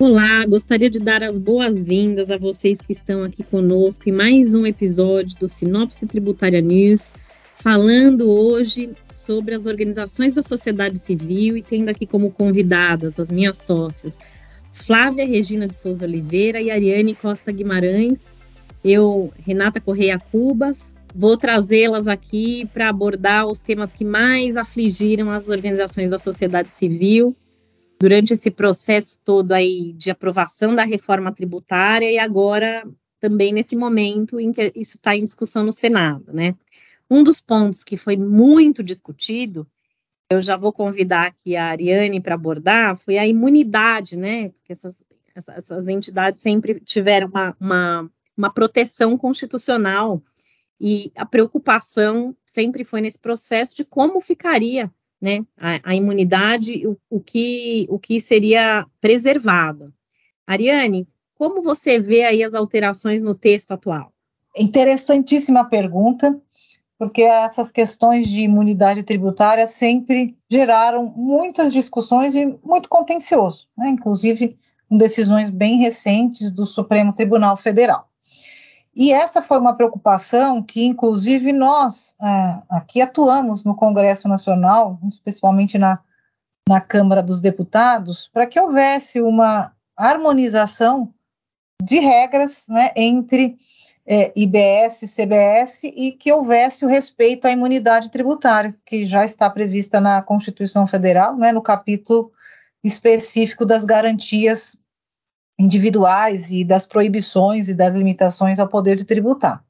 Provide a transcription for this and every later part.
Olá, gostaria de dar as boas-vindas a vocês que estão aqui conosco em mais um episódio do Sinopse Tributária News, falando hoje sobre as organizações da sociedade civil e tendo aqui como convidadas as minhas sócias Flávia Regina de Souza Oliveira e Ariane Costa Guimarães. Eu, Renata Correia Cubas, vou trazê-las aqui para abordar os temas que mais afligiram as organizações da sociedade civil durante esse processo todo aí de aprovação da reforma tributária e agora também nesse momento em que isso está em discussão no Senado, né? Um dos pontos que foi muito discutido, eu já vou convidar aqui a Ariane para abordar, foi a imunidade, né? Porque essas, essas entidades sempre tiveram uma, uma, uma proteção constitucional e a preocupação sempre foi nesse processo de como ficaria né, a, a imunidade, o, o, que, o que seria preservado. Ariane, como você vê aí as alterações no texto atual? Interessantíssima pergunta, porque essas questões de imunidade tributária sempre geraram muitas discussões e muito contencioso, né, inclusive com decisões bem recentes do Supremo Tribunal Federal. E essa foi uma preocupação que, inclusive, nós é, aqui atuamos no Congresso Nacional, especialmente na, na Câmara dos Deputados, para que houvesse uma harmonização de regras né, entre é, IBS e CBS e que houvesse o respeito à imunidade tributária, que já está prevista na Constituição Federal, né, no capítulo específico das garantias individuais e das proibições e das limitações ao poder de tributar.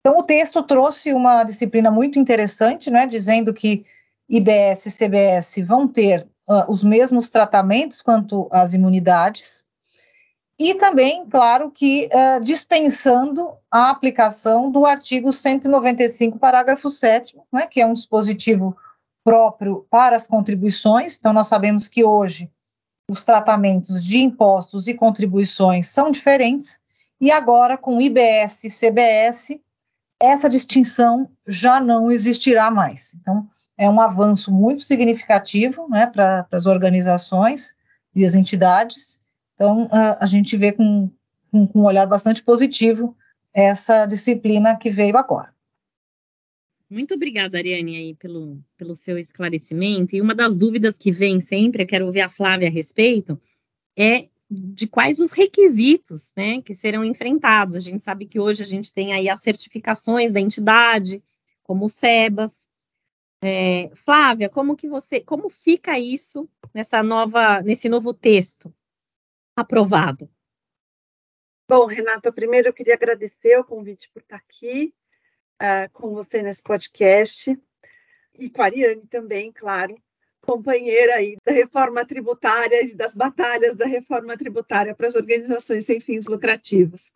Então, o texto trouxe uma disciplina muito interessante, né, dizendo que IBS e CBS vão ter uh, os mesmos tratamentos quanto às imunidades, e também, claro, que uh, dispensando a aplicação do artigo 195, parágrafo 7, né, que é um dispositivo próprio para as contribuições. Então, nós sabemos que hoje os tratamentos de impostos e contribuições são diferentes, e agora com IBS e CBS, essa distinção já não existirá mais. Então, é um avanço muito significativo né, para as organizações e as entidades. Então, a, a gente vê com, com, com um olhar bastante positivo essa disciplina que veio agora. Muito obrigada, Ariane, aí, pelo, pelo seu esclarecimento. E uma das dúvidas que vem sempre, eu quero ouvir a Flávia a respeito, é de quais os requisitos né, que serão enfrentados. A gente sabe que hoje a gente tem aí as certificações da entidade, como o SEBAS. É, Flávia, como que você, como fica isso nessa nova, nesse novo texto aprovado? Bom, Renata, primeiro eu queria agradecer o convite por estar aqui uh, com você nesse podcast e com a Ariane também, claro, companheira aí da reforma tributária e das batalhas da reforma tributária para as organizações sem fins lucrativos.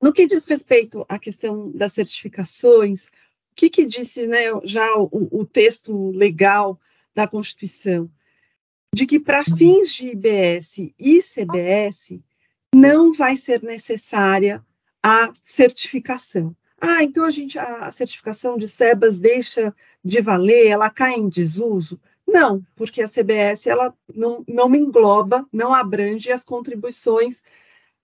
No que diz respeito à questão das certificações, o que, que disse né, já o, o texto legal da Constituição? De que para fins de IBS e CBS não vai ser necessária a certificação. Ah, então a gente a certificação de SEBAS deixa de valer, ela cai em desuso? Não, porque a CBS ela não, não engloba, não abrange as contribuições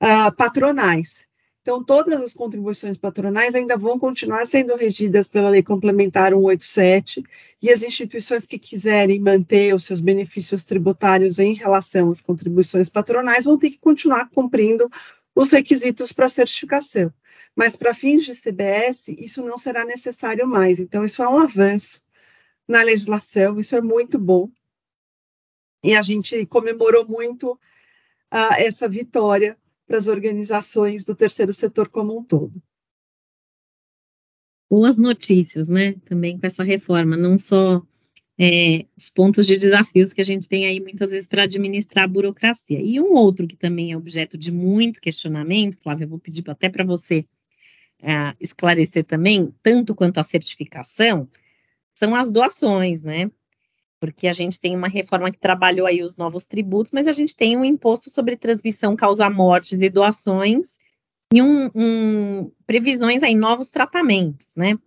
uh, patronais. Então, todas as contribuições patronais ainda vão continuar sendo regidas pela Lei Complementar 187 e as instituições que quiserem manter os seus benefícios tributários em relação às contribuições patronais vão ter que continuar cumprindo os requisitos para certificação mas para fins de CBS isso não será necessário mais. Então, isso é um avanço na legislação, isso é muito bom. E a gente comemorou muito uh, essa vitória para as organizações do terceiro setor como um todo. Boas notícias, né? Também com essa reforma, não só é, os pontos de desafios que a gente tem aí muitas vezes para administrar a burocracia. E um outro que também é objeto de muito questionamento, Flávia, eu vou pedir até para você é, esclarecer também, tanto quanto a certificação, são as doações, né? Porque a gente tem uma reforma que trabalhou aí os novos tributos, mas a gente tem um imposto sobre transmissão, causa mortes e doações e um, um, previsões aí novos tratamentos, né?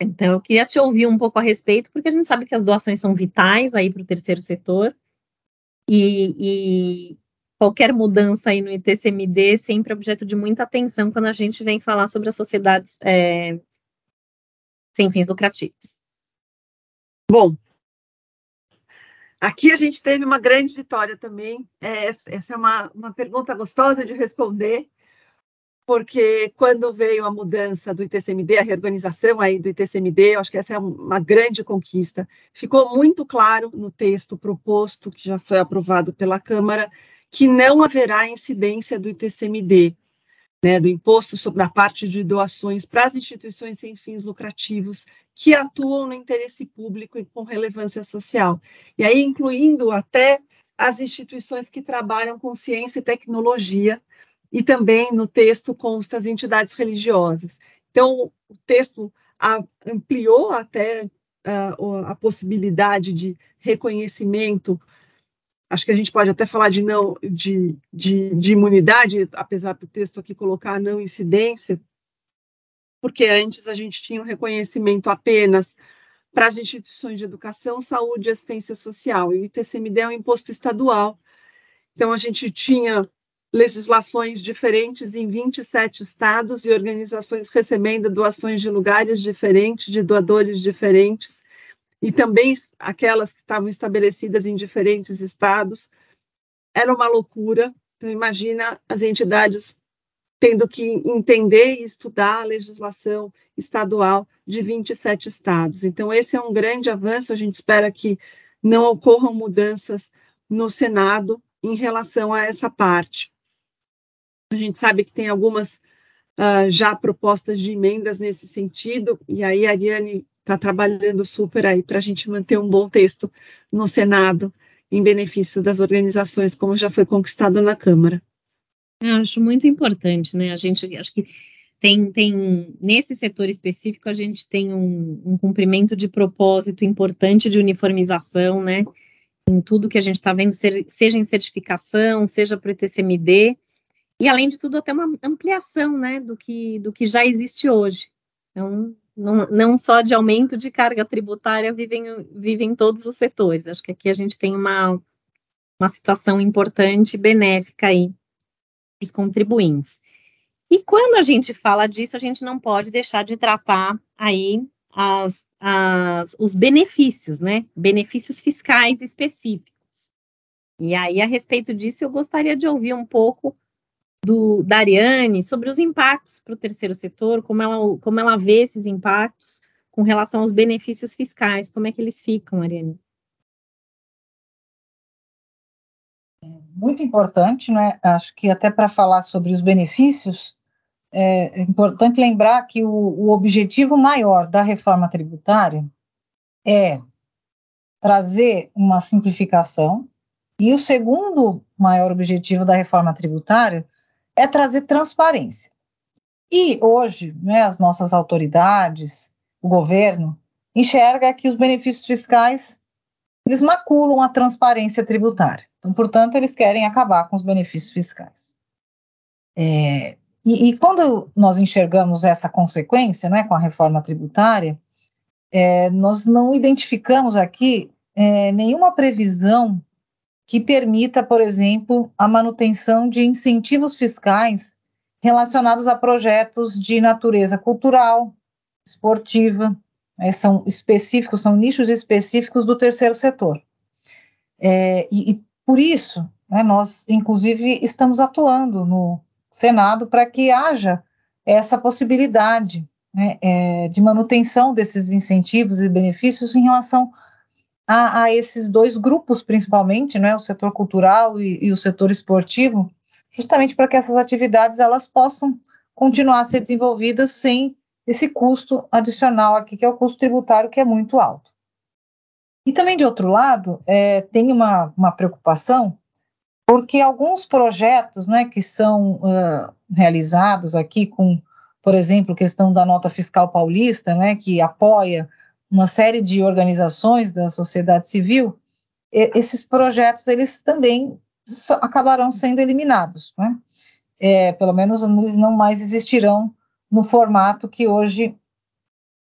Então eu queria te ouvir um pouco a respeito, porque a gente sabe que as doações são vitais aí para o terceiro setor e, e qualquer mudança aí no ITCMD é sempre objeto de muita atenção quando a gente vem falar sobre as sociedades é, sem fins lucrativos. Bom, aqui a gente teve uma grande vitória também. É, essa é uma, uma pergunta gostosa de responder, porque quando veio a mudança do ITCMD, a reorganização aí do ITCMD, eu acho que essa é uma grande conquista. Ficou muito claro no texto proposto, que já foi aprovado pela Câmara, que não haverá incidência do ITCMD, né, do imposto sobre a parte de doações para as instituições sem fins lucrativos que atuam no interesse público e com relevância social. E aí, incluindo até as instituições que trabalham com ciência e tecnologia, e também no texto consta as entidades religiosas. Então, o texto ampliou até a, possibilidade de reconhecimento acho que a gente pode até falar de não de, de, de, imunidade, apesar do texto aqui colocar não incidência, porque antes a gente tinha um reconhecimento apenas para as instituições de educação, saúde e assistência social, e o ITCMD é um imposto estadual. Então a gente tinha legislações diferentes em 27 estados e organizações recebendo doações de lugares diferentes, de doadores diferentes, e também aquelas que estavam estabelecidas em diferentes estados. Era uma loucura. Então, imagina as entidades tendo que entender e estudar a legislação estadual de 27 estados. Então, esse é um grande avanço. A gente espera que não ocorram mudanças no Senado em relação a essa parte. A gente sabe que tem algumas uh, já propostas de emendas nesse sentido, e aí a Ariane está trabalhando super aí para a gente manter um bom texto no Senado em benefício das organizações, como já foi conquistado na Câmara. Eu acho muito importante, né? A gente acho que tem, tem nesse setor específico a gente tem um, um cumprimento de propósito importante de uniformização, né? Em tudo que a gente está vendo, seja em certificação, seja para o TCMD, e além de tudo até uma ampliação né, do, que, do que já existe hoje. Então, não, não só de aumento de carga tributária vivem, vivem todos os setores. Acho que aqui a gente tem uma, uma situação importante e benéfica aí para os contribuintes. E quando a gente fala disso, a gente não pode deixar de tratar aí as, as, os benefícios, né? Benefícios fiscais específicos. E aí, a respeito disso, eu gostaria de ouvir um pouco do, da Ariane sobre os impactos para o terceiro setor, como ela, como ela vê esses impactos com relação aos benefícios fiscais, como é que eles ficam, Ariane? É muito importante, né? Acho que até para falar sobre os benefícios, é importante lembrar que o, o objetivo maior da reforma tributária é trazer uma simplificação, e o segundo maior objetivo da reforma tributária é trazer transparência. E hoje, né, as nossas autoridades, o governo, enxerga que os benefícios fiscais eles maculam a transparência tributária. Então, portanto, eles querem acabar com os benefícios fiscais. É, e, e, quando nós enxergamos essa consequência, né, com a reforma tributária, é, nós não identificamos aqui é, nenhuma previsão que permita, por exemplo, a manutenção de incentivos fiscais relacionados a projetos de natureza cultural, esportiva, né, são específicos, são nichos específicos do terceiro setor. É, e, e, por isso, né, nós, inclusive, estamos atuando no Senado para que haja essa possibilidade né, é, de manutenção desses incentivos e benefícios em relação a, a esses dois grupos, principalmente, né, o setor cultural e, e o setor esportivo, justamente para que essas atividades elas possam continuar a ser desenvolvidas sem esse custo adicional aqui, que é o custo tributário, que é muito alto. E também, de outro lado, é, tem uma, uma preocupação, porque alguns projetos né, que são uh, realizados aqui com, por exemplo, questão da nota fiscal paulista, né, que apoia uma série de organizações da sociedade civil, esses projetos eles também acabarão sendo eliminados, né? é, pelo menos eles não mais existirão no formato que hoje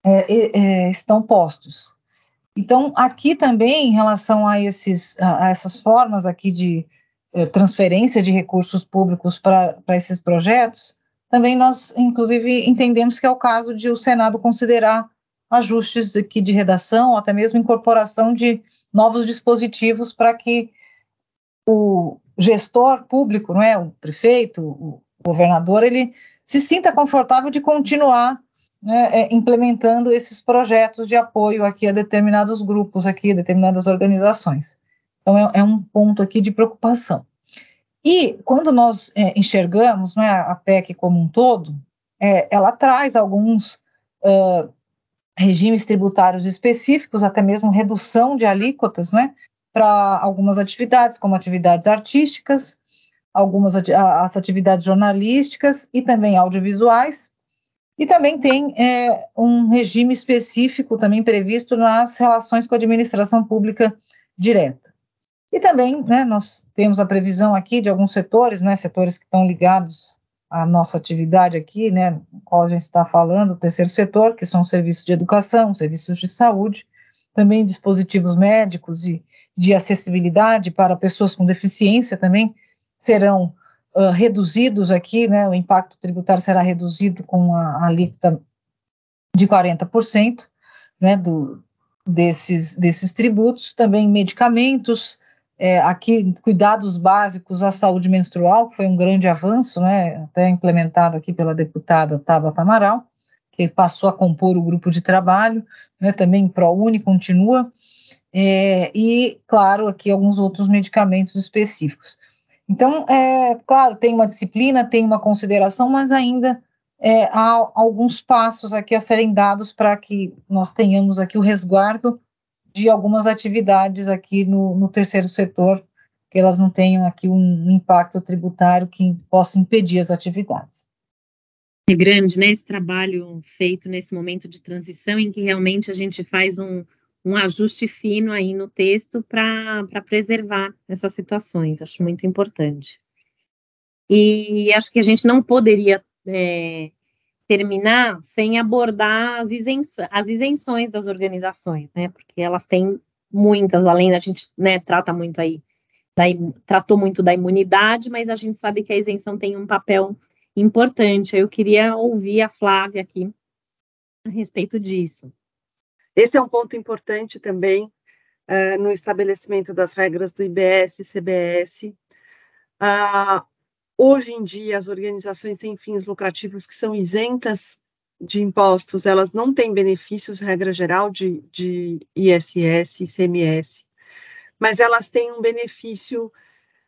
é, é, estão postos. Então, aqui também, em relação a, esses, a, essas formas aqui de eh, transferência de recursos públicos para esses projetos, também nós, inclusive, entendemos que é o caso de o Senado considerar ajustes aqui de redação, ou até mesmo incorporação de novos dispositivos para que o gestor público, não é, o prefeito, o governador, ele se sinta confortável de continuar né, é, implementando esses projetos de apoio aqui a determinados grupos aqui, determinadas organizações. Então é, é um ponto aqui de preocupação. E quando nós é, enxergamos né, a PEC como um todo, é, ela traz alguns uh, regimes tributários específicos, até mesmo redução de alíquotas, né, para algumas atividades, como atividades artísticas, algumas as atividades jornalísticas e também audiovisuais, e também tem é, um regime específico também previsto nas relações com a administração pública direta. E também, né, nós temos a previsão aqui de alguns setores, né, setores que estão ligados à nossa atividade aqui, né, qual a gente está falando, o terceiro setor, que são serviços de educação, serviços de saúde, também dispositivos médicos e de acessibilidade para pessoas com deficiência também serão uh, reduzidos aqui, né, o impacto tributário será reduzido com a, a alíquota de 40%, né, do, desses, desses tributos, também medicamentos, é, aqui cuidados básicos à saúde menstrual, que foi um grande avanço, né, até implementado aqui pela deputada Tabata Amaral, que passou a compor o grupo de trabalho, né, também ProUni continua, é, e, claro, aqui alguns outros medicamentos específicos. Então, é, claro, tem uma disciplina, tem uma consideração, mas ainda é, há alguns passos aqui a serem dados para que nós tenhamos aqui o resguardo de algumas atividades aqui no, no terceiro setor, que elas não tenham aqui um impacto tributário que possa impedir as atividades. É grande, né, esse trabalho feito nesse momento de transição em que realmente a gente faz um, um ajuste fino aí no texto para preservar essas situações, acho muito importante. E acho que a gente não poderia é, terminar sem abordar as, isenções, as isenções das organizações, né? Porque elas têm muitas, além da gente né, trata muito aí, da, tratou muito da imunidade, mas a gente sabe que a isenção tem um papel importante. Eu queria ouvir a Flávia aqui a respeito disso. Esse é um ponto importante também uh, no estabelecimento das regras do IBS e CBS. Uh, Hoje em dia, as organizações sem fins lucrativos que são isentas de impostos, elas não têm benefícios, regra geral, de, de ISS e CMS, mas elas têm um benefício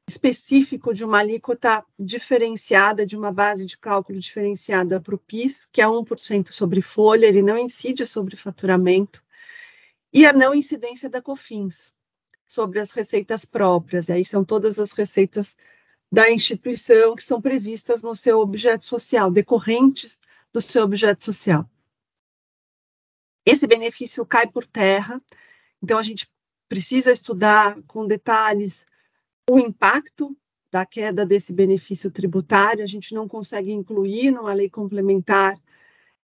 específico de uma alíquota diferenciada, de uma base de cálculo diferenciada para o PIS, que é 1% sobre folha, ele não incide sobre faturamento, e a não incidência da COFINS sobre as receitas próprias, e aí são todas as receitas da instituição que são previstas no seu objeto social, decorrentes do seu objeto social. Esse benefício cai por terra, então a gente precisa estudar com detalhes o impacto da queda desse benefício tributário, a gente não consegue incluir numa lei complementar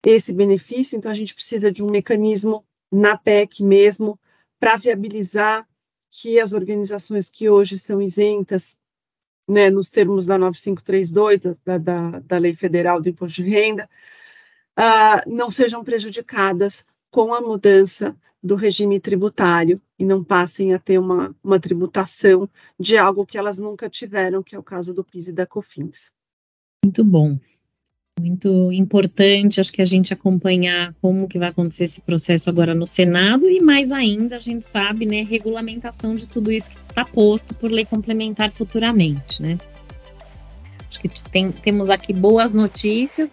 esse benefício, então a gente precisa de um mecanismo na PEC mesmo para viabilizar que as organizações que hoje são isentas né, nos termos da 9532, da, da, da Lei Federal do Imposto de Renda, uh, não sejam prejudicadas com a mudança do regime tributário e não passem a ter uma, uma tributação de algo que elas nunca tiveram, que é o caso do PIS e da COFINS. Muito bom muito importante, acho que a gente acompanhar como que vai acontecer esse processo agora no Senado e mais ainda a gente sabe, né, regulamentação de tudo isso que está posto por lei complementar futuramente, né? Acho que tem, temos aqui boas notícias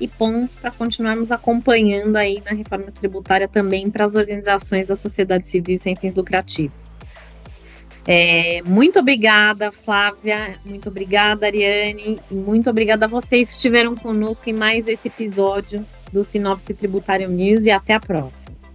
e pontos para continuarmos acompanhando aí na reforma tributária também para as organizações da sociedade civil sem fins lucrativos. É, muito obrigada, Flávia. Muito obrigada, Ariane. E muito obrigada a vocês que estiveram conosco em mais esse episódio do Sinopse Tributário News. E até a próxima.